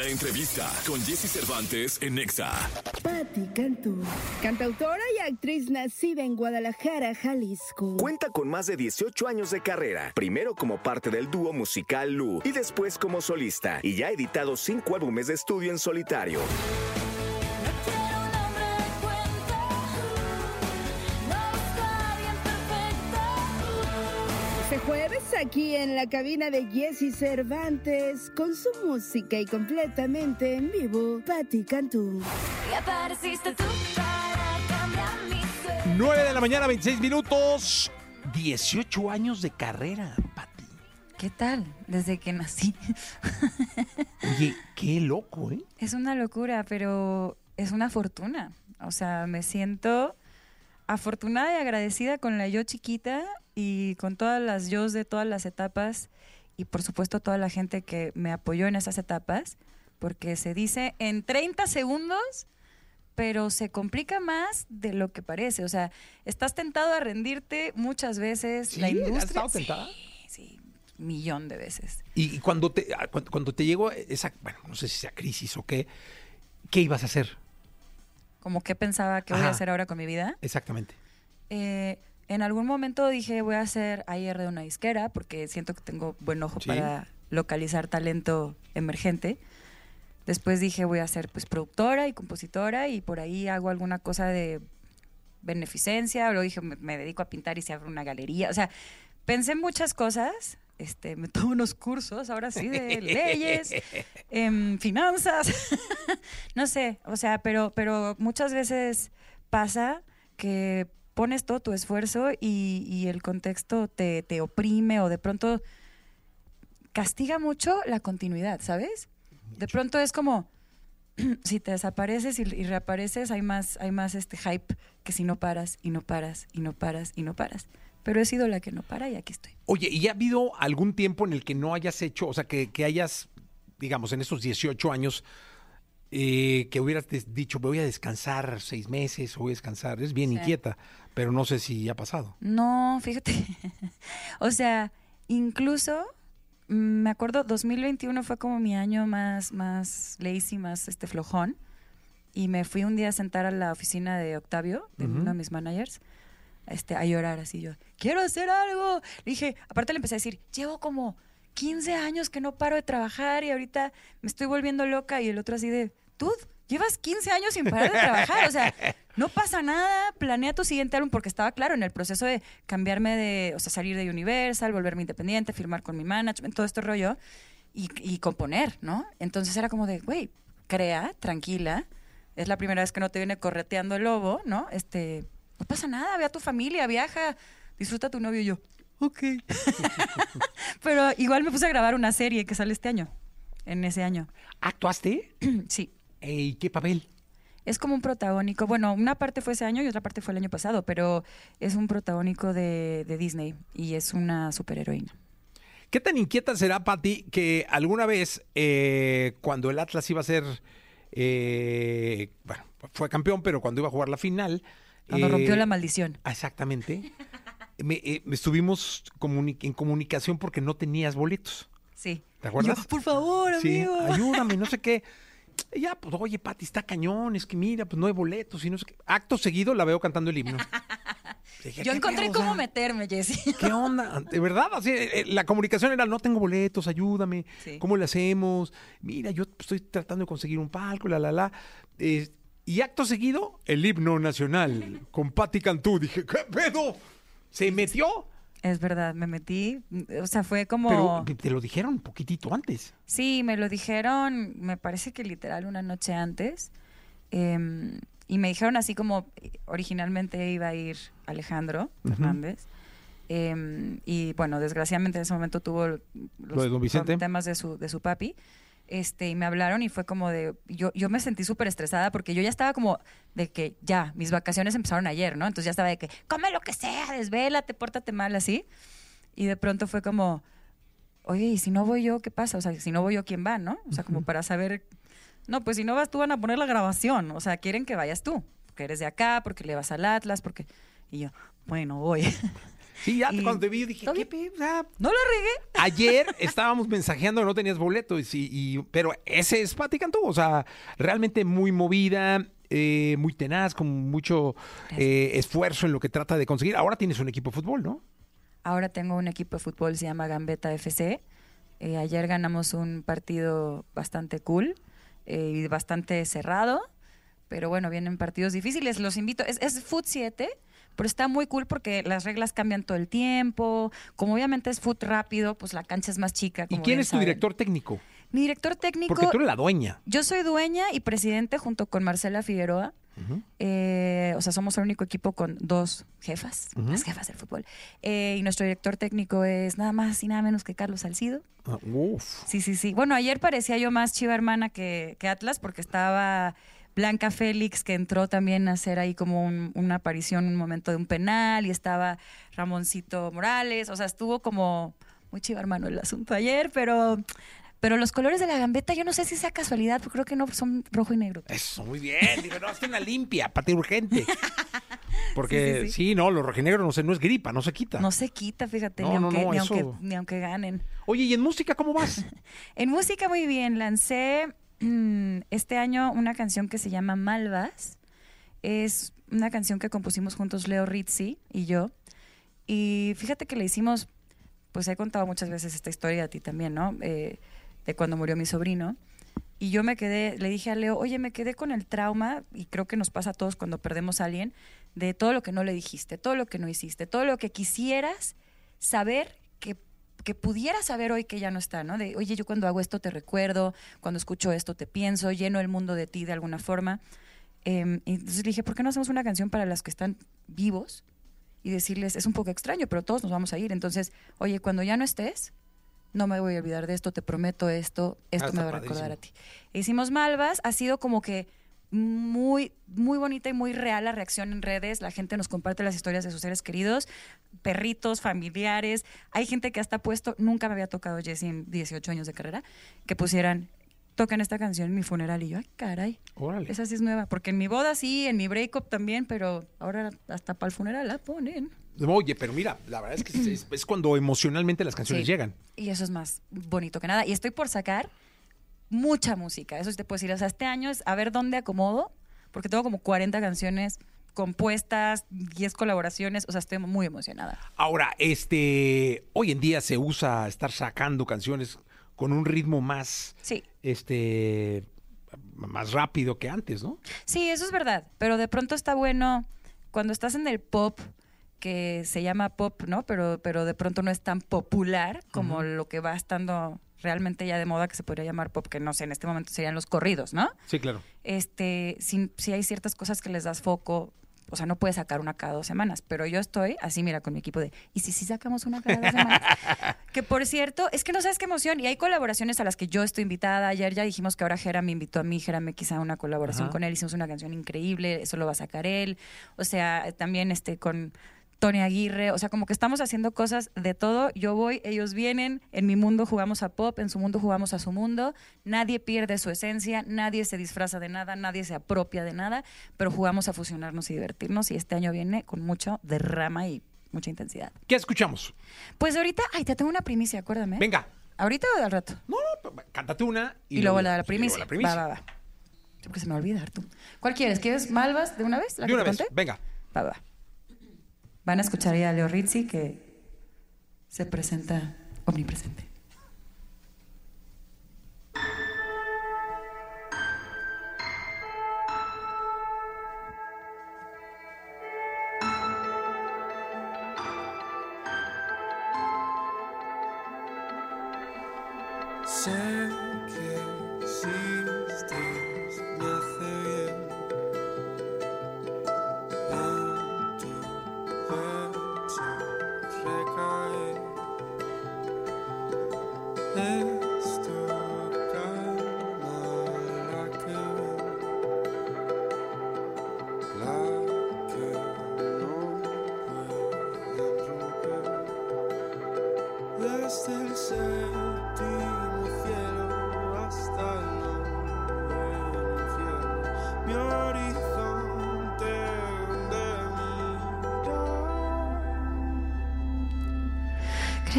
La entrevista con Jesse Cervantes en Nexa. Patti Cantú, cantautora y actriz nacida en Guadalajara, Jalisco. Cuenta con más de 18 años de carrera, primero como parte del dúo musical Lu y después como solista, y ya ha editado cinco álbumes de estudio en solitario. Aquí en la cabina de Jesse Cervantes con su música y completamente en vivo, Patti Cantú. Y apareciste tú para cambiar mi suerte. 9 de la mañana, 26 minutos. 18 años de carrera, Pati. ¿Qué tal? Desde que nací. Oye, qué loco, ¿eh? es una locura, pero es una fortuna. O sea, me siento afortunada y agradecida con la yo chiquita y con todas las yo de todas las etapas y por supuesto toda la gente que me apoyó en esas etapas, porque se dice en 30 segundos, pero se complica más de lo que parece. O sea, estás tentado a rendirte muchas veces. la ¿Sí? ¿Has industria. estado tentada? Sí, sí, millón de veces. Y, cuando te ah, cuando, cuando te llegó esa, bueno, no sé si sea crisis o qué, ¿qué ibas a hacer? Como que pensaba que voy a hacer ahora con mi vida. Exactamente. Eh, en algún momento dije voy a hacer AR de una disquera porque siento que tengo buen ojo Sí. para localizar talento emergente. Después dije voy a ser pues productora y compositora y por ahí hago alguna cosa de beneficencia. Luego dije me, me dedico a pintar y se abre una galería. O sea, pensé en muchas cosas. Este, me tomo unos cursos, ahora sí, de leyes, em, finanzas, no sé, o sea, pero, pero muchas veces pasa que pones todo tu esfuerzo y, y el contexto te, te oprime o de pronto castiga mucho la continuidad, ¿sabes? De pronto es como, si te desapareces y, y reapareces, hay más, hay más este hype que si no paras y no paras y no paras y no paras. Pero he sido la que no para y aquí estoy. Oye, ¿y ha habido algún tiempo en el que no hayas hecho, o sea, que, que hayas, digamos, en estos 18 años, eh, que hubieras dicho, voy a descansar seis meses voy a descansar? Es bien Sí. inquieta, pero no sé si ha pasado. No, fíjate. o sea, incluso mm, me acuerdo 2021 fue como mi año más más lazy, más este flojón y me fui un día a sentar a la oficina de Octavio, de Ujú. uno de mis managers, este a llorar así yo. Quiero hacer algo. Le dije, aparte le empecé a decir, "Llevo como 15 años que no paro de trabajar y ahorita me estoy volviendo loca" y el otro así de, "Tú llevas 15 años sin parar de trabajar, o sea, no pasa nada, planea tu siguiente álbum porque estaba claro en el proceso de cambiarme de, o sea, salir de Universal, volverme independiente, firmar con mi management, todo este rollo y, y componer, ¿no? Entonces era como de, güey, crea, tranquila, es la primera vez que no te viene correteando el lobo, ¿no? Este, no pasa nada, ve a tu familia, viaja, disfruta a tu novio y yo, ok. Pero igual me puse a grabar una serie que sale este año, en ese año. ¿Actuaste? sí. ¿Y qué papel? Es como un protagónico. Bueno, una parte fue ese año y otra parte fue el año pasado, pero es un protagónico de, de Disney y es una superheroína. ¿Qué tan inquieta será, Pati, que alguna vez, eh, cuando el Atlas iba a ser, eh, bueno, fue campeón, pero cuando iba a jugar la final... Cuando eh, rompió la maldición. Exactamente. me, eh, estuvimos comuni- en comunicación porque no tenías boletos. Sí. ¿Te acuerdas? Yo, por favor, Sí, amigo. ayúdame, no sé qué. Y Ya, pues, oye, Pati, está cañón, es que mira, pues no hay boletos y no sé qué. Acto seguido la veo cantando el himno. Dije, Yo ¿qué encontré pedo? O cómo sea, meterme, Jessy. ¿Qué onda? De verdad, así, eh, la comunicación era, no tengo boletos, ayúdame, Sí. ¿cómo le hacemos? Mira, yo estoy tratando de conseguir un palco, la, la, la. Eh, y acto seguido, el himno nacional con Patti Cantú. Dije, ¿qué pedo? ¿Se metió? Es verdad, me metí. O sea, fue como. Pero te lo dijeron un poquitito antes. Sí, me lo dijeron, me parece que literal una noche antes. em, y me dijeron así como eh, originalmente iba a ir Alejandro. Fernández. em, y bueno, desgraciadamente en ese momento tuvo los Lo de don Vicente. temas de su, de su papi. Este, y me hablaron y fue como de. Yo, yo me sentí súper estresada porque yo ya estaba como de que ya, mis vacaciones empezaron ayer, ¿no? Entonces ya estaba de que, come lo que sea, desvélate, pórtate mal, así. Y de pronto fue como, oye, ¿y si no voy yo, qué pasa? O sea, si no voy yo, ¿quién va, no? O sea, como para saber, no, pues si no vas tú van a poner la grabación, o sea, quieren que vayas tú, porque eres de acá, porque le vas al Atlas, porque... Y yo, bueno, voy. Sí, ya Y- cuando te vi dije, ¿Todo ¿qué pe- sea, No lo regué. Ayer estábamos mensajeando, no tenías boleto, y, y- pero ese es Pati Cantú, o sea, realmente muy movida, eh, muy tenaz, con mucho eh, esfuerzo en lo que trata de conseguir. Ahora tienes un equipo de fútbol, ¿no? Ahora tengo un equipo de fútbol, se llama Gambetta FC. Eh, ayer ganamos un partido bastante cool y bastante cerrado, pero bueno, vienen partidos difíciles. Los invito, es, es Foot 7, pero está muy cool porque las reglas cambian todo el tiempo. Como obviamente es foot rápido, pues la cancha es más chica. ¿Y quién es tu saben. director técnico? Mi director técnico. Porque tú eres la dueña. Yo soy dueña y presidente junto con Marcela Figueroa. Eh, o sea, somos el único equipo con dos jefas, las jefas del fútbol. Eh, y nuestro director técnico es nada más y nada menos que Carlos Salcido. Ah, Uf. Sí, sí, sí. Bueno, ayer parecía yo más chiva hermana que, que Atlas porque estaba Blanca Félix que entró también a hacer ahí como un- una aparición, un momento de un penal y estaba Ramoncito Morales. O sea, estuvo como muy chiva hermano el asunto ayer, pero... Pero los colores de la gambeta, yo no sé si sea casualidad, porque creo que no son rojo y negro. Eso, muy bien. Digo, no, hazte una limpia, Pati urgente. Porque Sí, sí, sí, sí. no, los rojinegros no sé, no es gripa, no se quita. No se quita, fíjate, No, ni, no, aunque, no, ni, aunque, ni aunque ganen. Oye, ¿y en música cómo vas? En música muy bien, lancé este año una canción que se llama Malvas. Es una canción que compusimos juntos Leo Rizzi y yo. Y fíjate que le hicimos, pues he contado muchas veces esta historia a ti también, ¿no? Eh, de cuando murió mi sobrino. Y yo me quedé, le dije a Leo, oye, me quedé con el trauma, y creo que nos pasa a todos cuando perdemos a alguien, de todo lo que no le dijiste, todo lo que no hiciste, todo lo que quisieras saber que, pudieras saber hoy que ya no está, ¿no? De, oye, yo cuando hago esto te recuerdo, cuando escucho esto te pienso, lleno el mundo de ti de alguna forma. Eh, entonces le dije, ¿por qué no hacemos una canción para las que están vivos? Y decirles, es un poco extraño, pero todos nos vamos a ir. Entonces, oye, cuando ya no estés, no me voy a olvidar de esto, te prometo esto, esto Ah, me va a recordar a ti. Hicimos Malvas, ha sido como que muy, muy bonita y muy real la reacción en redes. La gente nos comparte las historias de sus seres queridos, perritos, familiares. Hay gente que hasta ha puesto, nunca me había tocado Jessie en 18 años de carrera, que pusieran, tocan esta canción en mi funeral. Y yo, ay, caray, Órale. esa sí es nueva. Porque en mi boda sí, en mi breakup también, pero ahora hasta para el funeral la ponen. Oye, pero mira, la verdad es que es, es- es cuando emocionalmente las canciones Sí. llegan. Y eso es más bonito que nada. Y estoy por sacar mucha música. Eso sí te puedo decir. O sea, este año es a ver dónde acomodo, porque tengo como 40 canciones compuestas, 10 colaboraciones. O sea, estoy muy emocionada. Ahora, este, hoy en día se usa estar sacando canciones con un ritmo más, Sí. este, más rápido que antes, ¿no? Sí, eso es verdad. Pero de pronto está bueno cuando estás en el pop que se llama pop, ¿no? Pero, pero de pronto no es tan popular como lo que va estando realmente ya de moda que se podría llamar pop, que no sé, en este momento serían los corridos, ¿no? Sí, claro. este, si, si hay ciertas cosas que les das foco, o sea, no puedes sacar una cada dos semanas, pero yo estoy así, mira, con mi equipo de, ¿y si sí sacamos una cada dos semanas? que por cierto, es que no sabes qué emoción, y hay colaboraciones a las que yo estoy invitada, ayer ya dijimos que ahora Jera me invitó a mí, Jera me quizá una colaboración Ajá. con él, hicimos una canción increíble, eso lo va a sacar él, o sea, también este con... Tony Aguirre, o sea, como que estamos haciendo cosas de todo. Yo voy, ellos vienen, en mi mundo jugamos a pop, en su mundo jugamos a su mundo. Nadie pierde su esencia, nadie se disfraza de nada, nadie se apropia de nada, pero jugamos a fusionarnos y divertirnos. Y este año viene con mucho derrama y mucha intensidad. ¿Qué escuchamos? Pues ahorita, ay, te tengo una primicia, acuérdame. Venga. ¿Ahorita o al rato? No, cántate una. Y, luego la, la primicia. luego la primicia. Va, va, va. Porque se me va a olvidar tú. ¿Cuál quieres? ¿Quieres Malvas de una vez? ¿La De una vez, venga. Va, va. Van a escuchar ya a Leo Rizzi que se presenta omnipresente.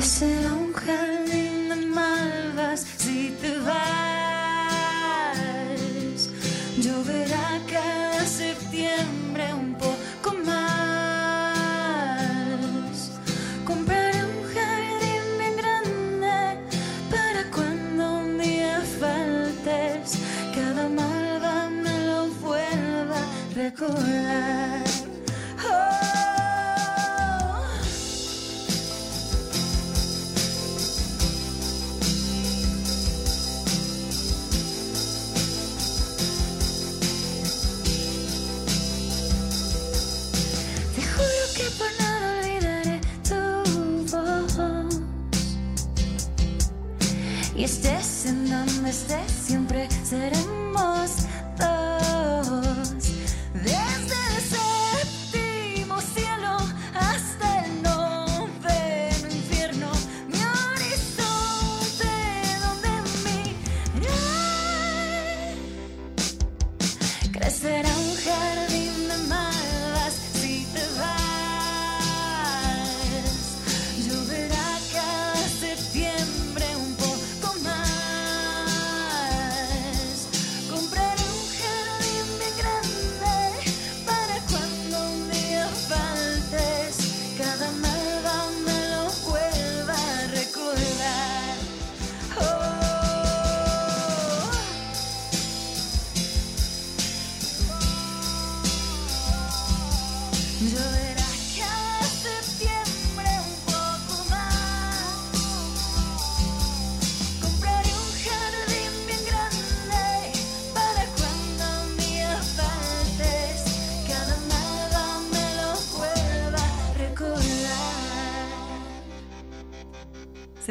Crecerá un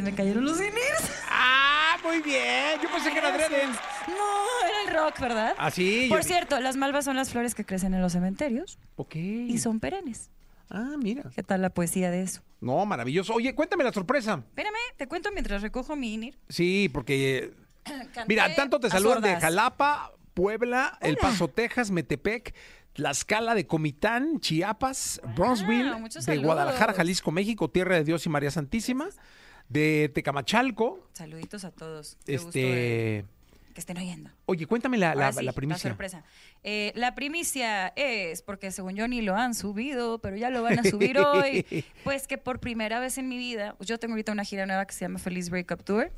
Se me cayeron los cines. ¡Ah, muy bien! Yo pensé que era adrede. No, era el rock, ¿verdad? Ah, sí. Por cierto, las malvas son las flores que crecen en los cementerios Ok. y son perennes. Ah, mira. ¿Qué tal la poesía de eso? No, maravilloso. Oye, cuéntame la sorpresa. Espérame, te cuento mientras recojo mi INIR. Sí, porque... Canté Mira, tanto te saludan de sordas. Jalapa, Puebla, El Hola. Paso, Texas, Metepec, Tlaxcala de Comitán, Chiapas, Bronzeville, muchos de saludos. Guadalajara, Jalisco, México, Tierra de Dios y María Santísima, de Tecamachalco, Saluditos a todos. Qué gusto de este... que estén oyendo. Oye, cuéntame la, la, sí, la primicia. sorpresa. Eh, la primicia es, porque según yo ni lo han subido, pero ya lo van a subir hoy, pues que por primera vez en mi vida, yo tengo ahorita una gira nueva que se llama Feliz Breakup Tour,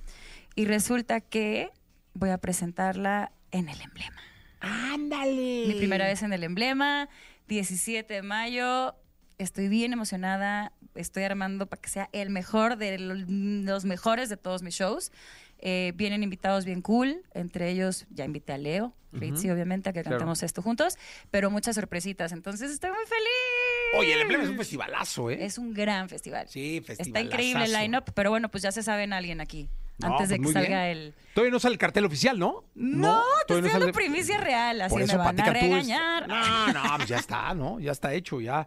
y resulta que voy a presentarla en el emblema. ¡Ándale! Mi primera vez en el emblema, 17 de mayo. Estoy bien emocionada. Estoy armando para que sea el mejor de lo- los mejores de todos mis shows. Eh, vienen invitados bien cool. Entre ellos, ya invité a Leo, Ritzy, obviamente, a que Claro. cantemos esto juntos. Pero muchas sorpresitas. Entonces, estoy muy feliz. Oye, el emblema es un festivalazo, ¿eh? Es un gran festival. Sí, Está festivalazazo. increíble el line-up, pero bueno, pues ya se saben alguien aquí. No, antes de pues que salga bien. el. Todavía no sale el cartel oficial, ¿no? No, te todavía estoy dando sale- primicia real, así Por me eso, van a Cantú es- regañar. No, no, pues ya está, ¿no? Ya está hecho, ya.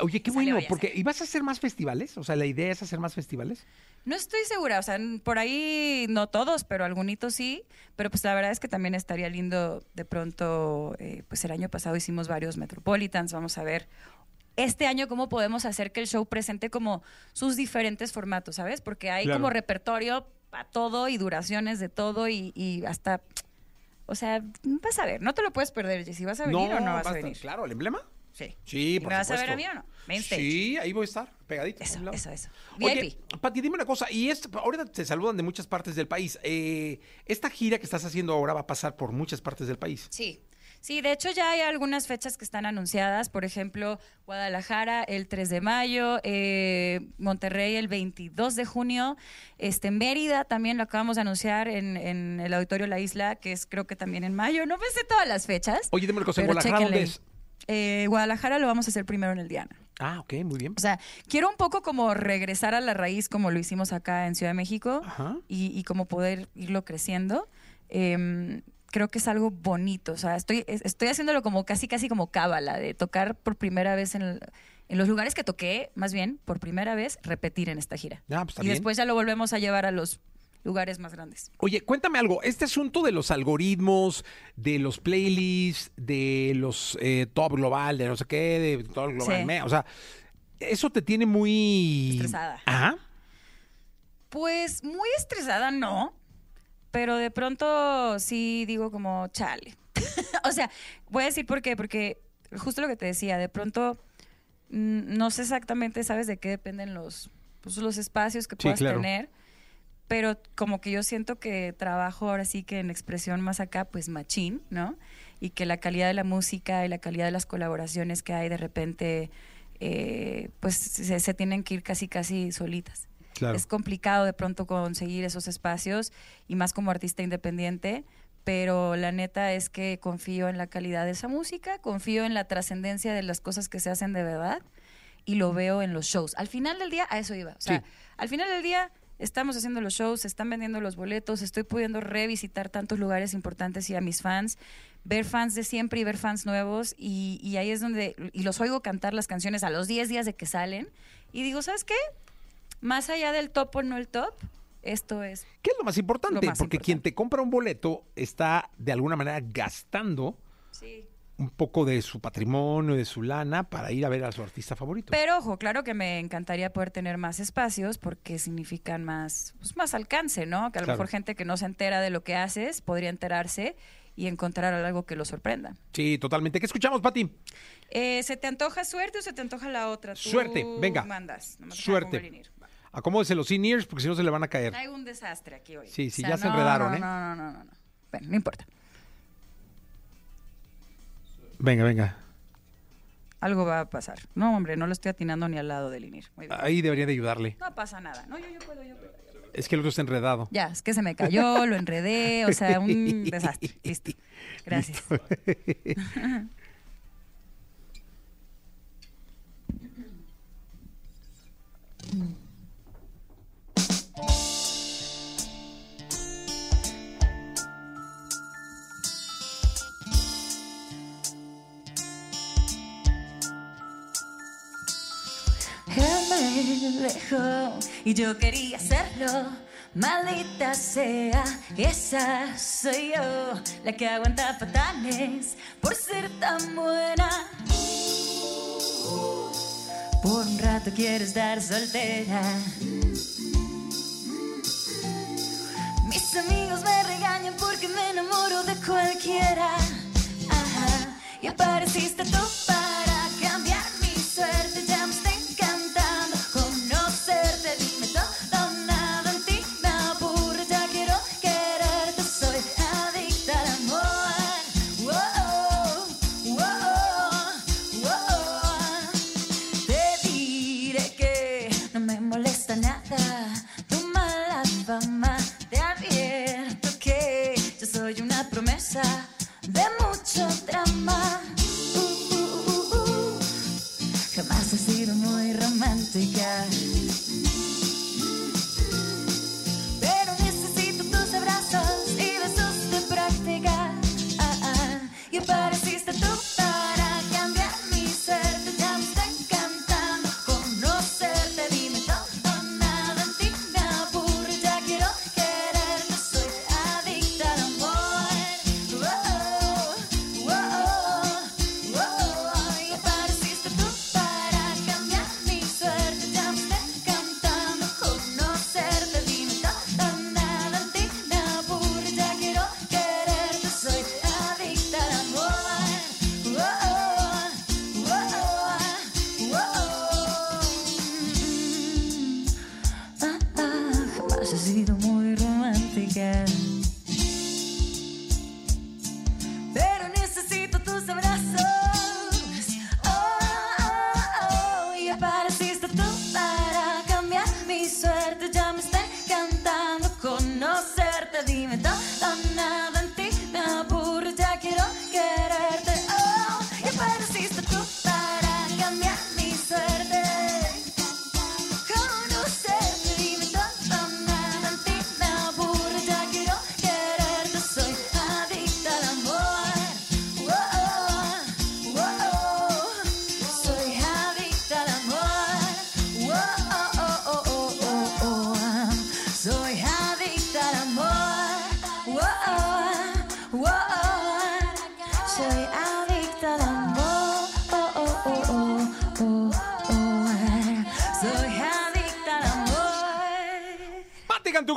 Oye, qué bueno, porque. ¿y vas a hacer más festivales? O sea, la idea es hacer más festivales. No estoy segura, o sea, por ahí no todos, pero algunos sí. Pero pues la verdad es que también estaría lindo de pronto, eh, pues el año pasado hicimos varios Metropolitans, vamos a ver este año cómo podemos hacer que el show presente como sus diferentes formatos, ¿sabes? Porque hay Claro. como repertorio para todo y duraciones de todo y, y hasta, o sea, vas a ver, no te lo puedes perder, si vas a venir o no vas a venir. Claro, ¿el emblema? Sí. Sí, ¿Y por me vas a ver a mí o no? Main stage. Sí, ahí voy a estar, pegadito. a Eso, eso, eso. Oye. Pati, dime una cosa, y esto, ahorita te saludan de muchas partes del país. Eh, esta gira que estás haciendo ahora va a pasar por muchas partes del país. Sí. Sí, de hecho ya hay algunas fechas que están anunciadas, por ejemplo, Guadalajara el 3 de mayo, eh, Monterrey el 22 de junio, este Mérida también lo acabamos de anunciar en, en el Auditorio La Isla, que es creo que también en mayo, no pensé todas las fechas. Oye, dime una cosa, ¿en pero Guadalajara dónde es? Eh, Guadalajara lo vamos a hacer primero en el Diana. Ah, ok, muy bien. O sea, quiero un poco como regresar a la raíz como lo hicimos acá en Ciudad de México Ajá. y, y como poder irlo creciendo. Em, creo que es algo bonito. O sea, estoy, es- estoy haciéndolo como casi, casi como cábala, de tocar por primera vez en, el- en los lugares que toqué, más bien, por primera vez, repetir en esta gira. Ah, pues y bien. después ya lo volvemos a llevar a los lugares más grandes. Oye, cuéntame algo. Este asunto de los algoritmos, de los playlists, de los eh, top global, de no sé qué, de todo global, Sí. me- o sea, eso te tiene muy Estresada. Ajá. Pues muy estresada, no. Pero de pronto sí digo como, chale. o sea, voy a decir por qué. Porque justo lo que te decía, de pronto mm, no sé exactamente, ¿sabes de qué dependen los, pues, los espacios que Sí, puedas claro. tener? Pero como que yo siento que trabajo ahora sí que en expresión más acá, pues machín, ¿no? Y que la calidad de la música y la calidad de las colaboraciones que hay de repente, eh, pues se, se tienen que ir casi, casi solitas. Claro. Es complicado de pronto conseguir esos espacios y más como artista independiente, pero la neta es que confío en la calidad de esa música, confío en la trascendencia de las cosas que se hacen de verdad y lo veo en los shows. Al final del día, a eso iba. O sea, Sí. al final del día estamos haciendo los shows, se están vendiendo los boletos, estoy pudiendo revisitar tantos lugares importantes y a mis fans, ver fans de siempre y ver fans nuevos y, y ahí es donde, y los oigo cantar las canciones a los 10 días de que salen y digo, ¿sabes qué? Más allá del top o no el top, esto es ¿Qué es lo más importante? Lo más Porque quien te compra un boleto está de alguna manera gastando Sí. un poco de su patrimonio, de su lana para ir a ver a su artista favorito. Pero ojo, claro que me encantaría poder tener más espacios porque significan más, pues, más alcance, ¿no? Que a lo Claro. mejor gente que no se entera de lo que haces podría enterarse y encontrar algo que lo sorprenda. Sí, totalmente. ¿Qué escuchamos, Pati? Eh, ¿Se te antoja suerte o se te antoja la otra? Tú Suerte, venga. mandas. Nomás déjame Suerte. Acomódese los in-ears porque si no se le van a caer. Traigo un desastre aquí hoy. Sí, sí, ya se enredaron, no, ¿eh? No, no, no, no, no. Bueno, no importa. Venga, venga. Algo va a pasar. No, hombre, no lo estoy atinando ni al lado del INIR. Muy bien. Ahí debería de ayudarle. No pasa nada. No, yo, yo puedo, yo puedo. yo puedo. Es que el otro está enredado. Ya, es que se me cayó, lo enredé, o sea, un desastre. Listo. Gracias. y yo quería hacerlo. Maldita sea, esa soy yo, la que aguanta patanes por ser tan buena. Por un rato quiero estar soltera. Mis amigos me regañan porque me enamoro de cualquiera. Ajá. Y apareciste tú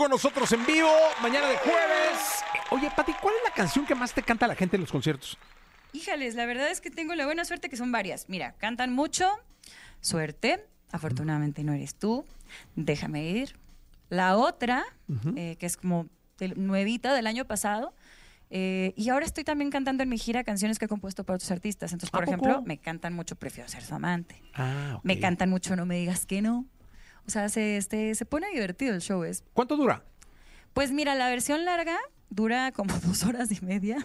con nosotros en vivo, mañana de jueves. Oye, Pati, ¿cuál es la canción que más te canta la gente en los conciertos? Híjales, la verdad es que tengo la buena suerte que son varias. Mira, cantan mucho. Suerte. Afortunadamente no eres tú. Déjame ir. La otra, eh, que es como del- nuevita del año pasado. eh, y ahora estoy también cantando en mi gira canciones que he compuesto para otros artistas. Entonces, ¿A por poco? ejemplo, me cantan mucho Prefiero ser su amante. Ah. Me cantan mucho No me digas que no. O sea, se, este, se pone divertido el show. Es ¿Cuánto dura? pues mira, la versión larga dura como dos horas y media,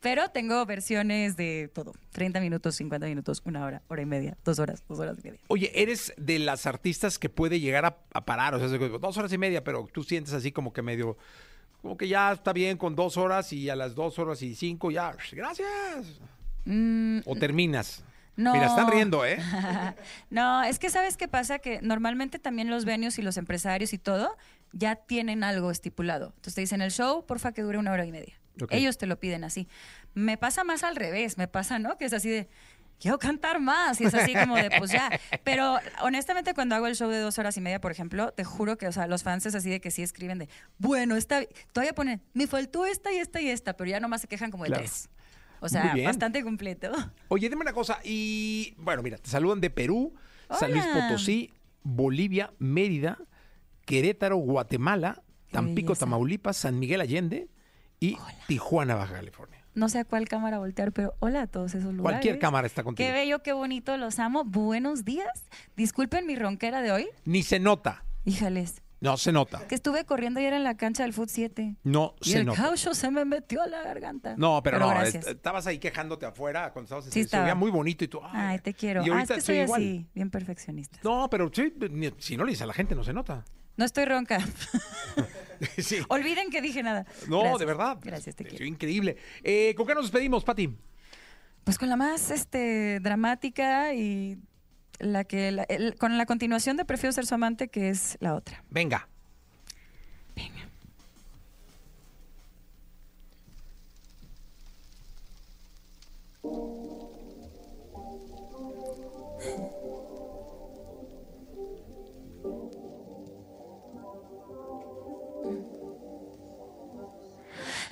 pero tengo versiones de todo, 30 minutos, 50 minutos, una hora, hora y media, dos horas, dos horas y media. Oye, eres de las artistas que puede llegar a, a parar, o sea, dos horas y media, pero tú sientes así como que medio, como que ya está bien con dos horas y a las dos horas y cinco ya, gracias. Mm, O terminas. No. Mira, están riendo, ¿eh? no, es que sabes qué pasa, que normalmente también los venues y los empresarios y todo ya tienen algo estipulado. Entonces te dicen el show, porfa, que dure una hora y media. Ellos te lo piden así. Me pasa más al revés, me pasa, ¿no? Que es así de, quiero cantar más. Y es así como de, pues ya. Pero honestamente, cuando hago el show de dos horas y media, por ejemplo, te juro que, o sea, los fans es así de que sí escriben de, bueno, está, todavía ponen, me faltó esta y esta y esta, pero ya nomás se quejan como de Claro. tres. O sea, bastante completo. Oye, dime una cosa, y bueno, mira, te saludan de Perú, San Luis. Potosí, Bolivia, Mérida, Querétaro, Guatemala, Tampico. Tamaulipas, San Miguel Allende y Tijuana, Baja California. No sé a cuál cámara voltear, pero hola a todos esos lugares. Cualquier cámara está contigo. Qué bello, qué bonito, los amo. Buenos días. Disculpen mi ronquera de hoy. Ni se nota. Híjales, No se nota. que estuve corriendo ayer en la cancha del Foot 7. No Y se el nota. caucho se me metió a la garganta. No, pero, no, gracias. est- estabas ahí quejándote afuera cuando estabas en Sí se veía estaba. muy bonito y tú. Ay, te quiero. Y Ah, es ahorita que estoy soy igual. así, bien perfeccionista. No, pero sí, ni- si no le dices a la gente, no se nota. No estoy ronca. sí. Olviden que dije nada. No, Gracias. de verdad. Gracias, te quiero. Increíble. Eh, ¿Con qué nos despedimos, Pati? Pues con la más este, dramática y la que la- el- con la continuación de Prefiero ser su amante, que es la otra. Venga.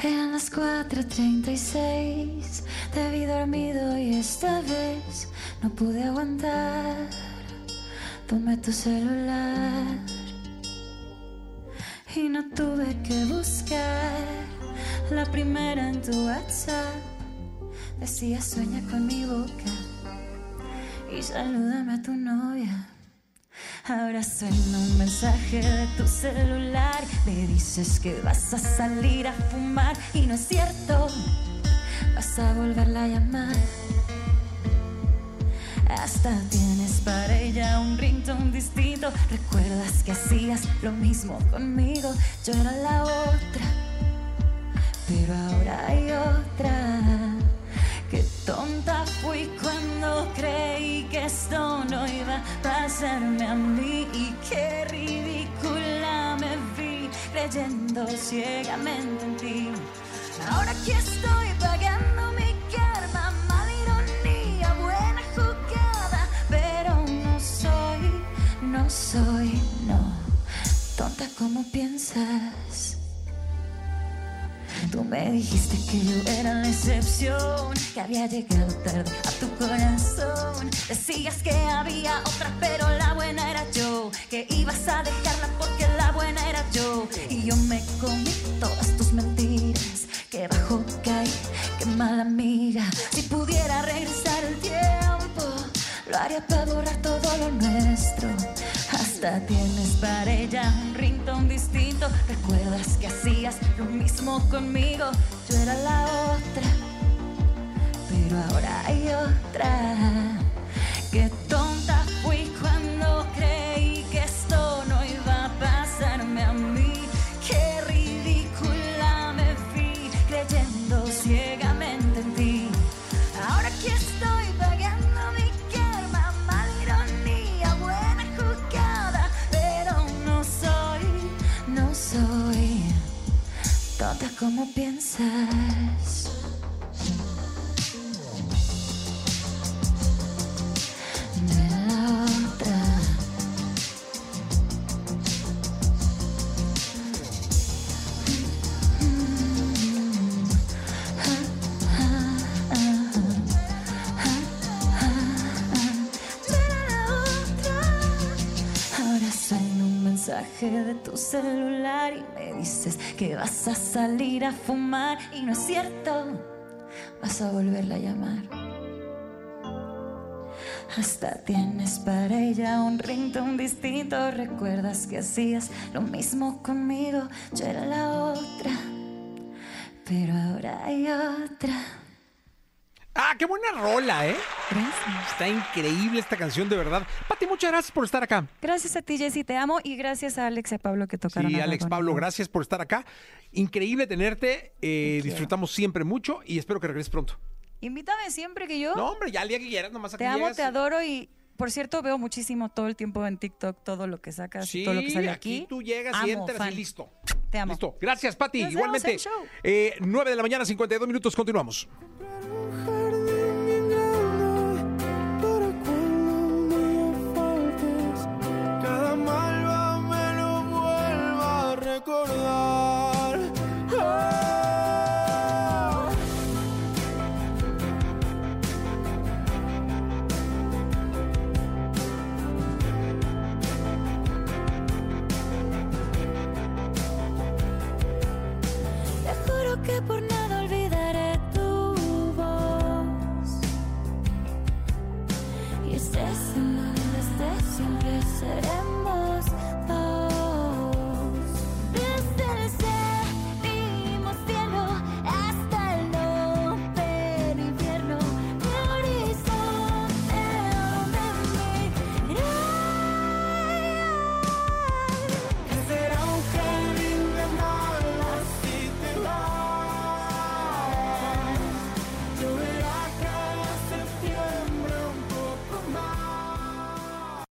Eran las 4.36, te vi dormido y esta vez no pude aguantar. Tomé tu celular y no tuve que buscar la primera en tu WhatsApp. Decía sueña con mi boca y salúdame a tu novia. Ahora suena un mensaje de tu celular. Me dices que vas a salir a fumar y no es cierto. Vas a volverla a llamar. Hasta tienes para ella un ringtone distinto. Recuerdas que hacías lo mismo conmigo. Yo era la otra, pero ahora hay otra. Qué tonta fui cuando creí que esto no iba a pasarme a mí y qué ridícula me vi creyendo ciegamente en ti. Ahora aquí estoy pagando tonta como piensas. Tú me dijiste que yo era la excepción, que había llegado tarde a tu corazón. Decías que había otra, pero la buena era yo. Que ibas a dejarla porque la buena era yo. Y yo me comí todas tus mentiras. Que bajo caí, qué mala amiga. Si pudiera regresar el tiempo, lo haría para borrar todo lo nuestro. Tienes para ella un ringtone distinto. Recuerdas que hacías lo mismo conmigo. Yo era la otra, pero ahora hay otra. Qué tonta piensas. De la otra. Ahora soy un mensaje de tu celular y me dices que vas a salir a fumar y no es cierto, vas a volverla a llamar. Hasta tienes para ella un ringtone distinto. Recuerdas que hacías lo mismo conmigo. Yo era la otra, pero ahora hay otra. Ah, qué buena rola, ¿eh? Gracias. Está increíble esta canción, de verdad. Pati, muchas gracias por estar acá. Gracias a ti, Jessy, te amo. Y gracias a Alex y a Pablo que tocaron. Sí, Alex. Pablo, gracias por estar acá. Increíble tenerte. eh, quiero. disfrutamos siempre mucho y espero que regreses pronto. Invítame siempre que yo. No, hombre, ya el día que quieras, nomás aquí te amo, llegas. te adoro y. Por cierto, veo muchísimo todo el tiempo en TikTok todo lo que sacas, Sí, todo lo que sale aquí aquí. tú llegas y Amo, entras fan. y listo. Te amo. Listo. Gracias, Pati. Nos vemos Igualmente. en show. Eh, 9 de la mañana, 52 minutos. Continuamos. recorda